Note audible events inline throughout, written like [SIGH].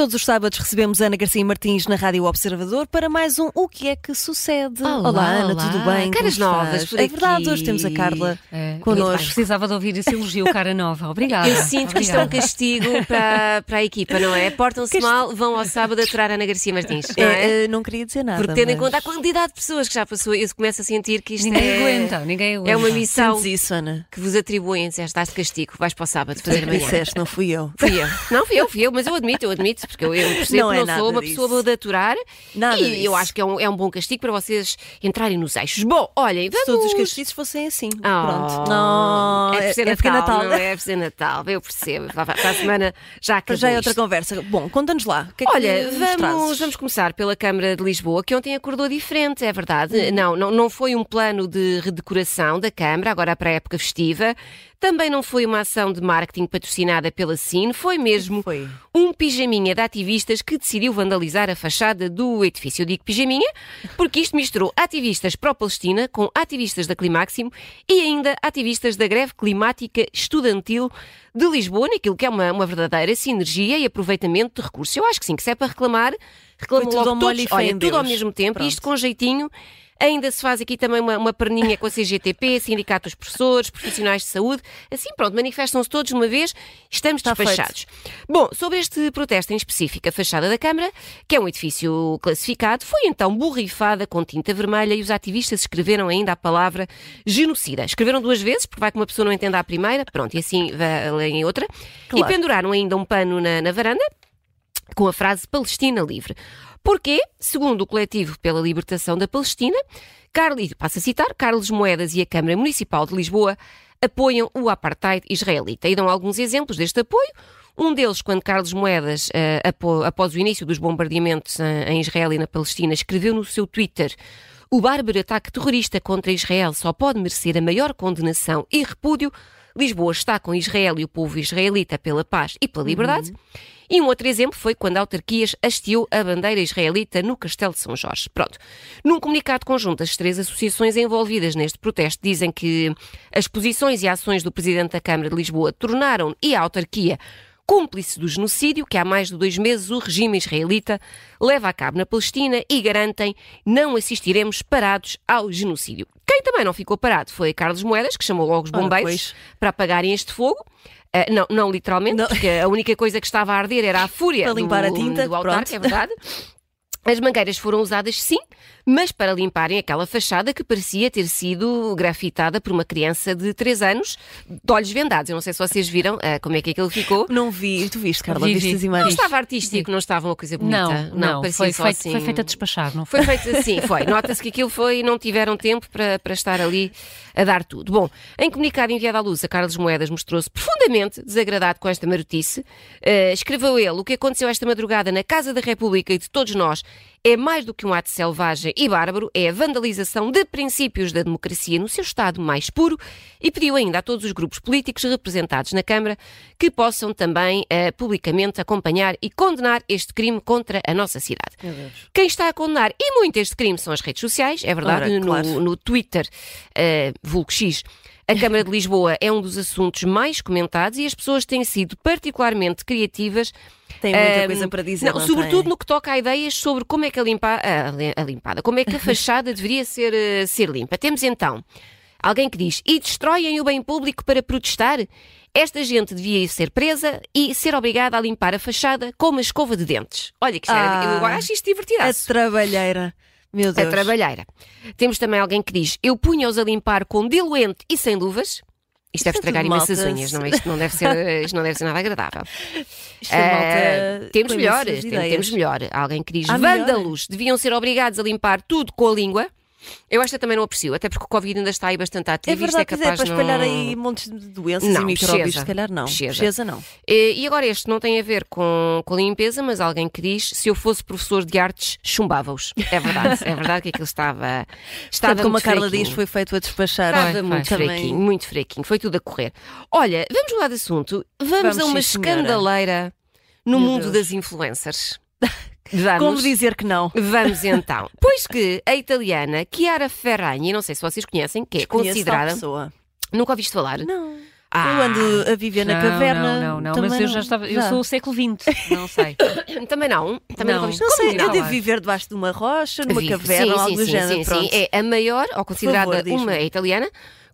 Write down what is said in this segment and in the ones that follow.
todos os sábados recebemos Ana Garcia Martins na Rádio Observador para mais um O que é que sucede? Olá, Ana, olá. tudo bem? Caras novas por É verdade, hoje temos a Carla É, connosco. Precisava de ouvir esse elogio, [LAUGHS] cara nova. Obrigada. Eu sinto que isto é um Obrigada. castigo para, para a equipa, não é? Portam-se mal, vão ao sábado aturar Ana Garcia Martins, não é? É, não queria dizer nada. Porque tendo em mas conta a quantidade de pessoas que já passou, eu começo a sentir que isto Ninguém é, aguenta, ninguém aguenta. é uma missão Sentes isso, Ana? que vos atribuem, já estás de castigo, vais para o sábado fazer amanhã. Disseste, não fui eu. Fui eu. Não, fui eu, fui eu, mas eu admito, eu admito, porque eu, eu percebo Não que é não sou uma disso. pessoa de aturar Nada e eu disso. acho que é um, é um bom castigo para vocês entrarem nos eixos. Bom, olhem, vamos... Se todos os castigos fossem assim. Oh, Pronto. Não, é por ser é porque é Natal, Natal. não é por ser Natal, eu percebo. Para a semana já acabou Já é outra conversa. Bom, conta-nos lá. O que é que Olha, vamos, vamos começar pela Câmara de Lisboa, que ontem acordou diferente, é verdade. Uhum. Não, não, não foi um plano de redecoração da Câmara, agora para a época festiva. Também não foi uma ação de marketing patrocinada pela SIN, foi mesmo Foi. um pijaminha de ativistas que decidiu vandalizar a fachada do edifício. Eu digo pijaminha porque isto misturou ativistas pró-Palestina com ativistas da Climáximo e ainda ativistas da greve climática estudantil de Lisboa, naquilo que é uma, uma verdadeira sinergia e aproveitamento de recursos. Eu acho que sim, que se é para reclamar, tudo logo todos, e olha, tudo ao mesmo tempo, e isto Pronto. com jeitinho. Ainda se faz aqui também uma, uma perninha com a CGTP, [LAUGHS] Sindicato dos Professores, Profissionais de Saúde. Assim, pronto, manifestam-se todos de uma vez, estamos Está feito. despachados. Bom, sobre este protesto em específico, a fachada da Câmara, que é um edifício classificado, foi então borrifada com tinta vermelha e os ativistas escreveram ainda a palavra genocida. Escreveram duas vezes, porque vai que uma pessoa não entenda a primeira, pronto, e assim vai ler outra. Claro. E penduraram ainda um pano na, na varanda com a frase Palestina livre. Porquê? Segundo o coletivo pela libertação da Palestina, Carlos, passo a citar, Carlos Moedas e a Câmara Municipal de Lisboa apoiam o apartheid israelita. E dão alguns exemplos deste apoio. Um deles, quando Carlos Moedas, eh, após o início dos bombardeamentos eh, em Israel e na Palestina, escreveu no seu Twitter o bárbaro ataque terrorista contra Israel só pode merecer a maior condenação e repúdio. Lisboa está com Israel e o povo israelita pela paz e pela liberdade. E um outro exemplo foi quando a autarquias hasteou a bandeira israelita no Castelo de São Jorge. Pronto. Num comunicado conjunto, as três associações envolvidas neste protesto dizem que as posições e ações do Presidente da Câmara de Lisboa tornaram e a autarquia cúmplice do genocídio que há mais de dois meses o regime israelita leva a cabo na Palestina e garantem não assistiremos parados ao genocídio. Quem também não ficou parado foi Carlos Moedas, que chamou logo os bombeiros para apagarem este fogo. Ah, não, não literalmente, Não. porque a única coisa que estava a arder era a fúria Para limpar do, a tinta, do altar, pronto. é verdade. As mangueiras foram usadas sim, mas para limparem aquela fachada que parecia ter sido grafitada por uma criança de 3 anos, de olhos vendados. Eu não sei se vocês viram ah, como é que aquilo ficou. Não vi. Tu viste, Carla? Vi, Viste vi. as Não imagens? estava artístico, não estava uma coisa bonita. Não, não, parecia foi, só feito, assim... foi feito a despachar, não foi? Foi feito assim, foi. Nota-se que aquilo foi, não tiveram tempo para, para estar ali a dar tudo. Bom, em comunicado enviado à luz, a Carlos Moedas mostrou-se profundamente desagradado com esta marotice. Eh, escreveu ele: o que aconteceu esta madrugada na Casa da República e de todos nós é mais do que um ato selvagem e bárbaro, é a vandalização de princípios da democracia no seu estado mais puro e pediu ainda a todos os grupos políticos representados na Câmara que possam também eh, publicamente acompanhar e condenar este crime contra a nossa cidade. Quem está a condenar e muito este crime são as redes sociais, é verdade, Ora, no, claro. no Twitter, uh, vulgo X. A Câmara de Lisboa é um dos assuntos mais comentados e as pessoas têm sido particularmente criativas. Tem muita Ahm, coisa para dizer. não, não sobretudo tem? no que toca a ideias sobre como é que a, limpa, a, a limpada, como é que a fachada [LAUGHS] deveria ser, eh, ser limpa. Temos então alguém que diz: e destroem o bem público para protestar? Esta gente devia ser presa e ser obrigada a limpar a fachada com uma escova de dentes. Olha que Ah. eu acho isto divertido. A trabalheira. Meu A Deus. trabalheira. Temos também alguém que diz: Eu punha-os a limpar com diluente e sem luvas. Isto deve é estragar imensas unhas, não é? Isto não deve ser, [LAUGHS] isto não deve ser nada agradável. Isto é malta temos com melhor, imensas tem- ideias. temos melhor. Alguém que diz: melhor? Vândalos deviam ser obrigados a limpar tudo com a língua. Eu esta também não aprecio, até porque o Covid ainda está aí bastante É ativo. verdade, isto é capaz para de espalhar não... aí montes de doenças Não, e micróbios, se calhar não. Cheza. Não. E agora este não tem a ver com, com limpeza, mas alguém que diz se eu fosse professor de artes, chumbava-os. É verdade, é verdade que aquilo estava. [LAUGHS] Estava Portanto, como a Carla diz, foi feito a despachar. Estava Foi, muito foi. fraquinho, muito fraquinho, foi tudo a correr. Olha, vamos mudar de assunto. Vamos, Vamos, a uma escandaleira no Meu mundo Deus. das influencers. [LAUGHS] Vamos. Como dizer que não? Vamos então. [LAUGHS] Pois que a italiana Chiara Ferragni, não sei se vocês conhecem, que é considerada. pessoa. Nunca ouviste falar? Não. Eu ando a viver na caverna. Não, não, não, mas eu já estava. Eu sou o século XX, não sei. [COUGHS] Também não. Também não, Não. Não sei, eu devo viver debaixo de uma rocha, numa Vive. caverna sim, ou sim, algo do sim, género. sim, pronto. sim. É a maior, ou considerada favor, uma é italiana,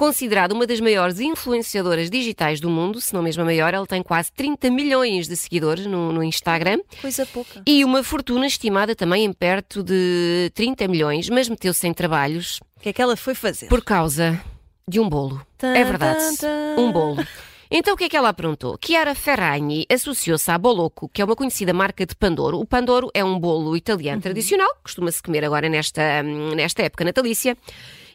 considerada uma das maiores influenciadoras digitais do mundo, se não mesmo a maior. Ela tem quase 30 milhões de seguidores no, no Instagram Coisa pouca. e uma fortuna estimada também em perto de 30 milhões, mas meteu-se em trabalhos O que é que ela foi fazer? por causa de um bolo. Tan, É verdade, tan, tan. um bolo. Então o que é que ela aprontou? Chiara Ferragni associou-se à Boloco, que é uma conhecida marca de Pandoro. O Pandoro é um bolo italiano Uhum. tradicional, costuma-se comer agora nesta, hum, nesta época natalícia.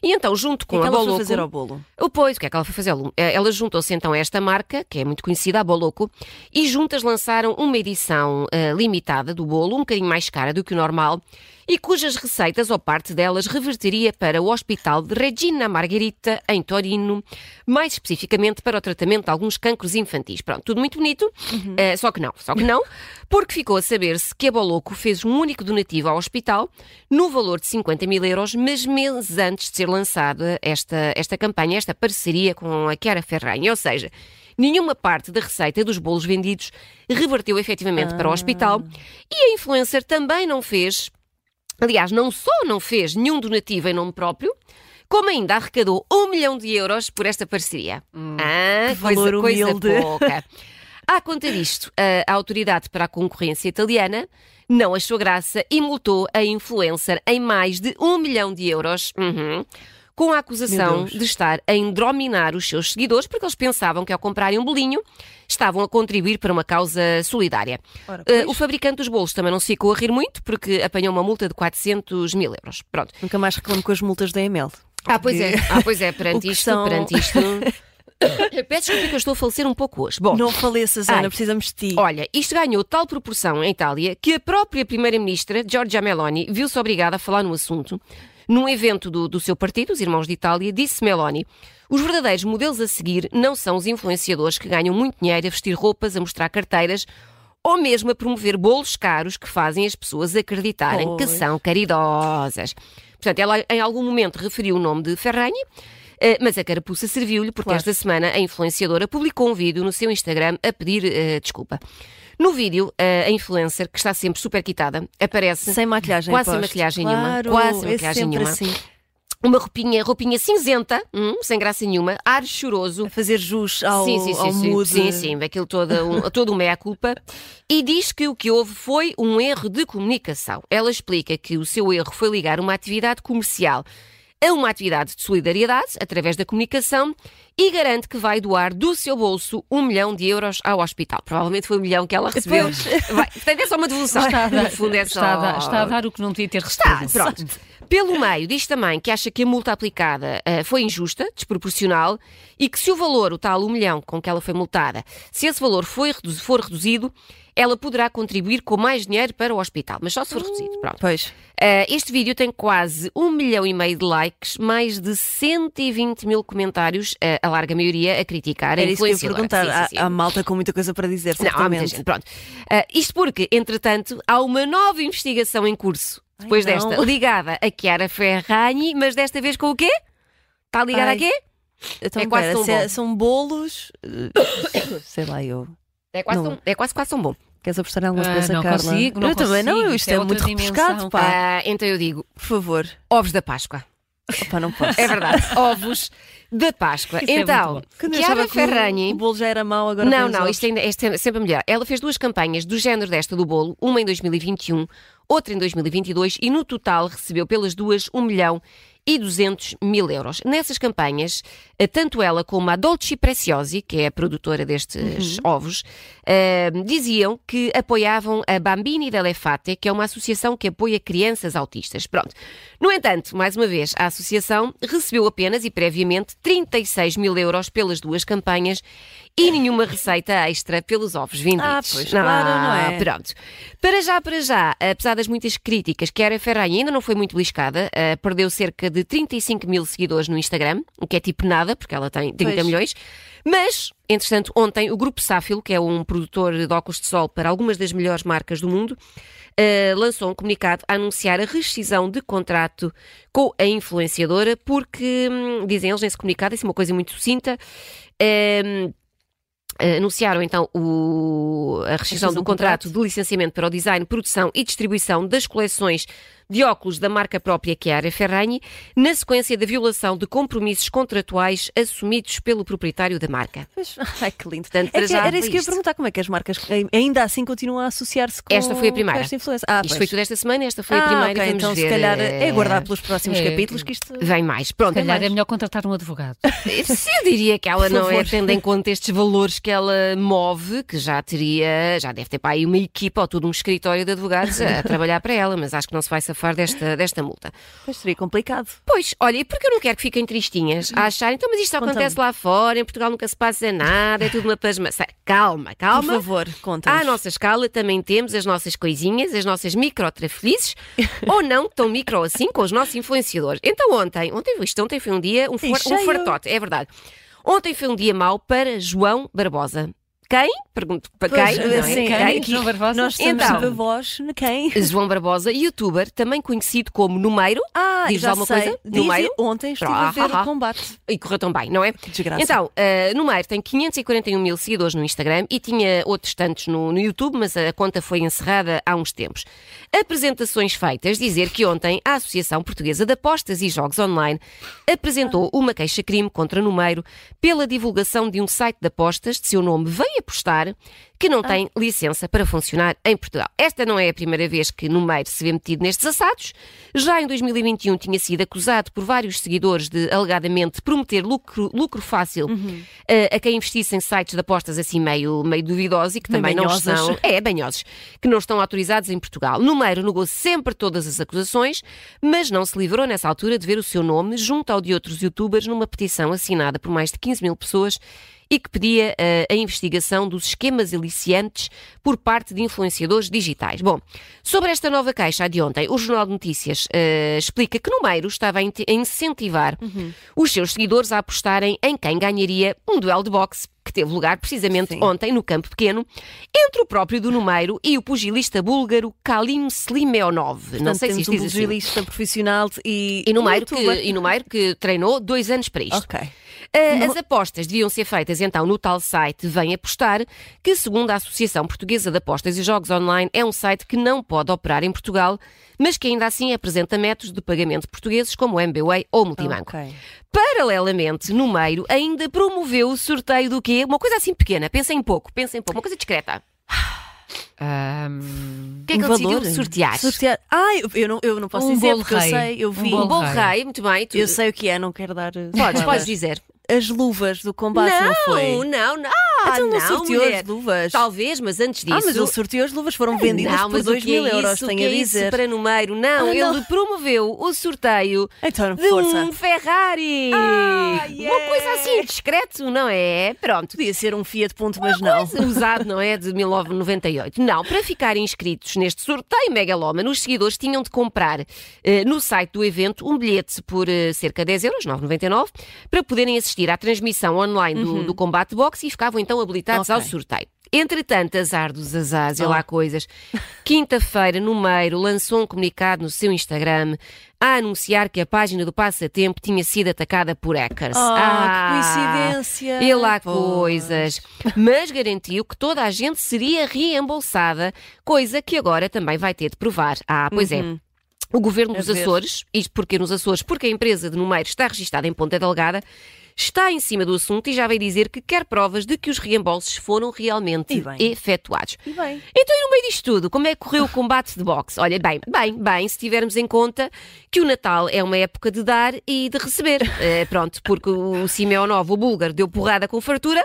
E então, junto O com que é que a Boloco... fazer ao bolo? O Pois, o que é que ela foi fazer? Ela juntou-se então a esta marca, que é muito conhecida, a Boloco, e juntas lançaram uma edição eh, limitada do bolo, um bocadinho mais cara do que o normal, e cujas receitas, ou parte delas, reverteria para o Hospital de Regina Margherita, em Torino, mais especificamente para o tratamento de alguns cancros infantis. Pronto, tudo muito bonito, eh, só que não, só que não, porque ficou a saber-se que a Boloco fez um único donativo ao hospital, no valor de 50 mil euros, mas meses antes de ser lançada esta, esta campanha, esta parceria com a Chiara Ferragni, ou seja, nenhuma parte da receita dos bolos vendidos reverteu efetivamente para o hospital e a influencer também não fez, aliás, não só não fez nenhum donativo em nome próprio, como ainda arrecadou um milhão de euros por esta parceria. ah, que valor coisa, coisa pouca. [LAUGHS] À conta disto, a, a Autoridade para a Concorrência Italiana não achou graça e multou a influencer em mais de um milhão de euros. Uhum. Com a acusação de estar a endrominar os seus seguidores, porque eles pensavam que ao comprarem um bolinho estavam a contribuir para uma causa solidária. Ora, Uh, o fabricante dos bolos também não se ficou a rir muito, porque apanhou uma multa de 400 mil euros. Pronto. Nunca mais reclamo com as multas da EML. Ah, pois é. Ah, pois é, perante [LAUGHS] que isto, são- perante isto. [LAUGHS] Peço desculpa que eu estou a falecer um pouco hoje. Bom, Não faleças, Ai. Ana, precisamos de ti. Olha, isto ganhou tal proporção em Itália que a própria Primeira-Ministra, Giorgia Meloni, viu-se obrigada a falar no assunto. Num evento do, do seu partido, os Irmãos de Itália, disse Meloni: os verdadeiros modelos a seguir não são os influenciadores que ganham muito dinheiro a vestir roupas, a mostrar carteiras ou mesmo a promover bolos caros que fazem as pessoas acreditarem que são caridosas. Portanto, ela em algum momento referiu o nome de Ferragni, eh, mas a carapuça serviu-lhe porque Claro. esta semana a influenciadora publicou um vídeo no seu Instagram a pedir eh, desculpa. No vídeo, a influencer, que está sempre super quitada, aparece Sem maquilhagem Quase sem maquilhagem nenhuma. Claro, Quase sem é maquilhagem sempre nenhuma. assim. uma roupinha, roupinha cinzenta, hum, sem graça nenhuma, ar choroso. A fazer jus ao, sim, sim, sim, sim, mood. sim, sim, aquilo toda, um, todo uma meia-culpa. E diz que o que houve foi um erro de comunicação. Ela explica que o seu erro foi ligar uma atividade comercial a uma atividade de solidariedade através da comunicação e garante que vai doar do seu bolso um milhão de euros ao hospital. Provavelmente foi um milhão que ela recebeu. Pois. Vai, portanto, é só uma devolução. Está No fundo, é só... está, a dar, está a dar o que não devia ter Está, recebido. pronto. [LAUGHS] Pelo meio, diz também que acha que a multa aplicada ah, foi injusta, desproporcional e que se o valor, o tal um milhão com que ela foi multada, se esse valor foi for reduzido, ela poderá contribuir com mais dinheiro para o hospital, mas só se for reduzido. Pronto. Pois. Ah, este vídeo tem quase um milhão e meio de likes, mais de 120 mil comentários, ah, a larga maioria a criticar a Era isso que eu ia perguntar. Sim, sim, sim. Há, há malta com muita coisa para dizer, Não, há muita certamente. gente. Pronto. Ah, isto porque, entretanto, há uma nova investigação em curso, depois Ai, desta, ligada a Chiara Ferragni, mas desta vez com o quê? Está ligada a Ai. quê? Então, É quase pera, é- bom. são bolos. eh, [COUGHS] Sei lá, eu. É quase, Não. tão, é quase, quase tão bom. Queres apostar em alguma Ah, coisa, não Carla? consigo, não eu também não, consigo. isto é é, muito dimensão. pá. Ah, então eu digo, Por favor. ovos da Páscoa. Opa, não [LAUGHS] posso. É verdade, ovos da Páscoa. Isso é então, eu Chiara que o- Ferragni... O bolo já era mau, agora Não, não, isto ainda é sempre melhor. Ela fez duas campanhas do género desta do bolo, uma em 2021, outra em 2022, e no total recebeu pelas duas 1 milhão e 200 mil euros. Nessas campanhas, eh, tanto ela como a Dolce Preziosi, que é a produtora destes ovos, eh, diziam que apoiavam a Bambini dell'Efate, que é uma associação que apoia crianças autistas. Pronto. No entanto, mais uma vez, a associação recebeu apenas e previamente 36 mil euros pelas duas campanhas e nenhuma receita extra pelos ovos vendidos. Ah, pois, claro, não é? Pronto. Para já, para já, apesar das muitas críticas, que a Ferragni ainda não foi muito beliscada, eh, perdeu cerca de 35 mil seguidores no Instagram, o que é tipo nada, porque ela tem 30 Pois. milhões. Mas, entretanto, ontem o Grupo Sáfilo, que é um produtor de óculos de sol para algumas das melhores marcas do mundo, eh, lançou um comunicado a anunciar a rescisão de contrato com a influenciadora, porque, hum, dizem eles nesse comunicado, isso é uma coisa muito sucinta, Ehm, anunciaram então o, a rescisão do contrato. de licenciamento para o design, produção e distribuição das coleções de óculos da marca própria que é a Ferragni, na sequência da violação de compromissos contratuais assumidos pelo proprietário da marca. Pois, [LAUGHS] ai, que lindo. Portanto, é que era isso que eu ia perguntar, como é que as marcas ainda assim continuam a associar-se com Esta foi a primeira. esta influência? Ah, isto pois. foi tudo esta semana, esta foi ah, a primeira. Okay, então ver, se calhar é eh, aguardar pelos próximos é, capítulos que isto... Vem mais. Pronto, Se calhar mais. é melhor contratar um advogado. [LAUGHS] Se eu diria que ela não é tendo em conta estes valores que ela move, que já teria, já deve ter para aí uma equipa ou todo um escritório de advogados a trabalhar para ela, mas acho que não se vai safar desta, desta multa. Pois seria complicado. Pois, olha, e porque eu não quero que fiquem tristinhas a achar, então, mas isto só acontece lá fora, em Portugal nunca se passa nada, é tudo uma pasma. Sei, Calma, Por calma. favor, conta-nos. À nossa escala também temos as nossas coisinhas, as nossas micro-trafelizes, [LAUGHS] ou não tão micro assim, com os nossos influenciadores. Então ontem, ontem, isto ontem foi um dia, um, for, um fartote, é verdade. Ontem foi um dia mau para João Barbosa. Quem? Pergunto para Pois, quem? Não é? sim, Quem? Quem? João Barbosa? Nós estamos Então. a voz quem? João Barbosa, youtuber, também conhecido como Numeiro, Ah, Diz já alguma sei. coisa? Diz, Número? ontem estive Ah, a ver ah, o combate. e correu tão bem, não é? Desgraça. Então, uh, Numeiro tem 541 mil seguidores no Instagram e tinha outros tantos no, no YouTube, mas a conta foi encerrada há uns tempos. Apresentações feitas, dizer que ontem a Associação Portuguesa de Apostas e Jogos Online apresentou uma queixa-crime contra Numeiro pela divulgação de um site de apostas de seu nome Vem Apostar, que não tem licença para funcionar em Portugal. Esta não é a primeira vez que Numeiro se vê metido nestes assados. Já em 2021 tinha sido acusado por vários seguidores de alegadamente prometer lucro, lucro fácil eh, a quem investisse em sites de apostas assim meio, meio duvidosos e que também não banhosos. estão. É, banhosos, que não estão autorizados em Portugal. Numeiro negou sempre todas as acusações, mas não se livrou nessa altura de ver o seu nome junto ao de outros youtubers numa petição assinada por mais de 15 mil pessoas e que pedia eh, a investigação dos esquemas aliciantes por parte de influenciadores digitais. Bom, sobre esta nova queixa de ontem, o Jornal de Notícias eh, explica que Numeiro estava a in- a incentivar os seus seguidores a apostarem em quem ganharia um duelo de boxe que teve lugar precisamente Sim. ontem no campo pequeno entre o próprio do Numeiro e o pugilista búlgaro Kalim Slimeonov. Não Portanto, sei se isto um diz assim. pugilista profissional e... E Numeiro, que, e Numeiro que treinou dois anos para isto. Ok. Uh, As apostas deviam ser feitas então no tal site Vem Apostar, que, segundo a Associação Portuguesa de Apostas e Jogos Online, é um site que não pode operar em Portugal, mas que ainda assim apresenta métodos de pagamento portugueses como o MBWay ou Multibanco. Ok. Paralelamente, Numeiro ainda promoveu o sorteio do quê? Uma coisa assim pequena, pensem pouco, pensem pouco, uma coisa discreta. O que é que Um ele decidiu valor? sortear? Sortear. Ah, eu, eu não, eu não posso Um dizer porque eu rei. sei, eu Um vi. bolo Um bom rei. rei, muito bem. Tu... Eu sei o que é, não quero dar. eh, Podes, podes dizer. As luvas do combate, não, foi? não, não. Ah, então não não, sorteou mulher. as luvas. Talvez, mas antes disso. Ah, mas ele sorteou as luvas, foram vendidas não, por mas 2 o que é mil euros, isso? O tenho a é isso dizer. para Numeiro? Não, Ah, ele não. promoveu o sorteio Então, de força. um Ferrari. Ah, Uma yeah. coisa assim discreto, não é? Pronto. Podia ser um Fiat Punto, mas não. Coisa usado, não é? De 1998. Não, para ficarem inscritos neste sorteio megalómano, os seguidores tinham de comprar eh, no site do evento um bilhete por eh, cerca de 10 euros, 9,99, para poderem assistir à transmissão online do, do combate boxe e ficavam então habilitados Uhum. Ok. ao sorteio. Entretanto, azar dos azares, e Oh. lá coisas. Quinta-feira, Numeiro lançou um comunicado no seu Instagram a anunciar que a página do Passatempo tinha sido atacada por hackers. Ah, que coincidência. E lá Pois. coisas. Mas garantiu que toda a gente seria reembolsada, coisa que agora também vai ter de provar. Ah, pois é. O governo dos. Açores, isto porque nos Açores, porque a empresa de Numeiro está registada em Ponta Delgada, está em cima do assunto e já veio dizer que quer provas de que os reembolsos foram realmente E efetuados. E bem. Então, e no meio disto tudo, como é que correu o combate de boxe? Olha, bem, bem, bem, se tivermos em conta que o Natal é uma época de dar e de receber. [LAUGHS] Eh, pronto, porque o Simeonov, o búlgaro, deu porrada com fartura,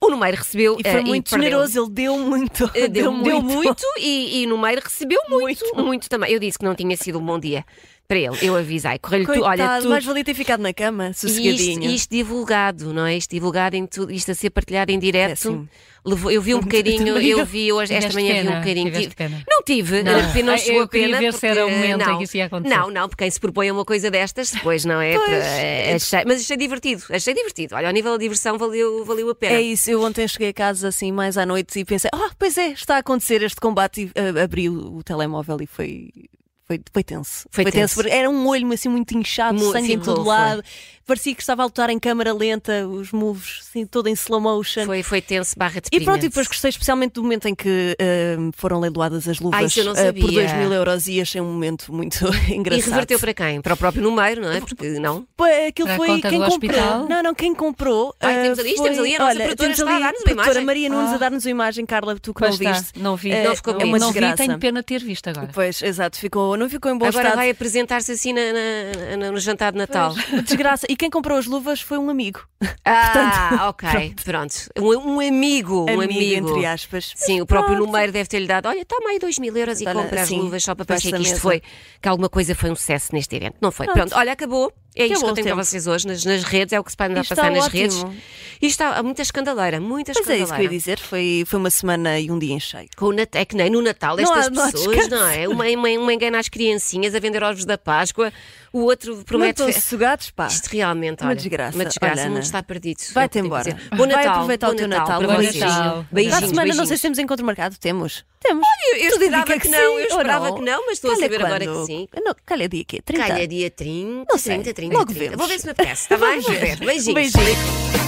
o Numeiro recebeu E foi eh, muito perdeu. generoso, ele deu muito. Eh, Deu, deu muito, e, e Numeiro recebeu muito, muito, Muito. também. Eu disse que não tinha sido um bom dia para ele. Eu avisei, correu-lhe tu, olha, tudo. mais valia ter ficado na cama, E sossegadinho. isto, isto divulgado, não é? Isto divulgado em tudo, isto a ser partilhado em direto. Péssimo. Levou- eu vi um [LAUGHS] bocadinho, eu vi hoje, esta manhã vi um pena, bocadinho. Tive- pena. Não tive, Não. a pena Ah, chegou eu a pena. queria ver se era o momento em não, que isso ia acontecer. Não, não, porque quem se propõe a uma coisa destas, depois não é? Pois. Para- achei- mas achei divertido, achei divertido. Olha, ao nível da diversão valeu, valeu a pena. É isso, eu ontem cheguei a casa assim mais à noite e pensei, ah, pois é, está a acontecer este combate e ah, abri o, o telemóvel e foi, foi, foi tenso. Foi tenso. porque Era um olho assim muito inchado, Mu- sangue em ficou, todo lado. Parecia que estava a lutar em câmara lenta, os moves assim, todo em slow motion. Foi, foi tenso, barra E deprimente. pronto, e depois gostei especialmente do momento em que eh, foram leiloadas as luvas Ah, não eh, por sabia. 2 mil euros e achei um momento muito [LAUGHS] E engraçado. reverteu para quem? Para o próprio número, não é? Porque não. Aquilo Para a foi conta quem do comprou. hospital? Não, não, quem comprou. Ai, eh, temos ali- foi... temos ali a nossa Olha, produtora a ali dar-nos uma produtora imagem. Maria Nunes Ah. a dar-nos uma imagem, Carla, tu que Pois não está, viste. não vi. Não ficou é bem. uma não vi, desgraça. tenho pena de ter visto agora. Pois, exato, ficou, não ficou em bom Agora estado. vai apresentar-se assim na- na- na- no jantar de Natal. [LAUGHS] Uma desgraça. E quem comprou as luvas foi um amigo. Ah, [LAUGHS] ok, pronto. Um, um amigo, um amigo. entre aspas. Sim, o próprio Pronto. número deve ter-lhe dado. Olha, toma aí 2 mil euros e compra as luvas só para parecer que isto mesa. foi, que alguma coisa foi um sucesso neste evento. Não foi. Pronto. Pronto, olha, acabou. É isto que eu tenho para tempo. vocês hoje, nas, nas redes, é o que se vai andar a passar nas redes. ótimo. E está há muita escandaleira, muita Mas é escandaleira. isso que eu ia dizer. Foi, foi uma semana e um dia em cheio. Com o Nat- É que nem no Natal Não estas há- não pessoas, descanso. não é? Uma, uma, uma [LAUGHS] engana as criancinhas a vender ovos da Páscoa, o outro Não promete. estão fe- sossegados, pá. Isto realmente, Uma olha, desgraça. Uma desgraça, Olha, o mundo está perdido. vai-te é que tenho embora. Bom Vai Natal, aproveitar bom o teu Natal, Natal, para bom. Natal. Para a Beijinhos, semana não sei beijinhos. se temos encontro marcado. Temos. Temos. Eu, eu Tudo esperava que, que não, eu esperava não? que não, mas estou a saber agora que sim. Não, calha dia quê? 30? Calha dia 30, Não sei. 30, 30, Logo 30. vemos. Vou ver se me apetece, está bem? Beijinhos. Beijinho.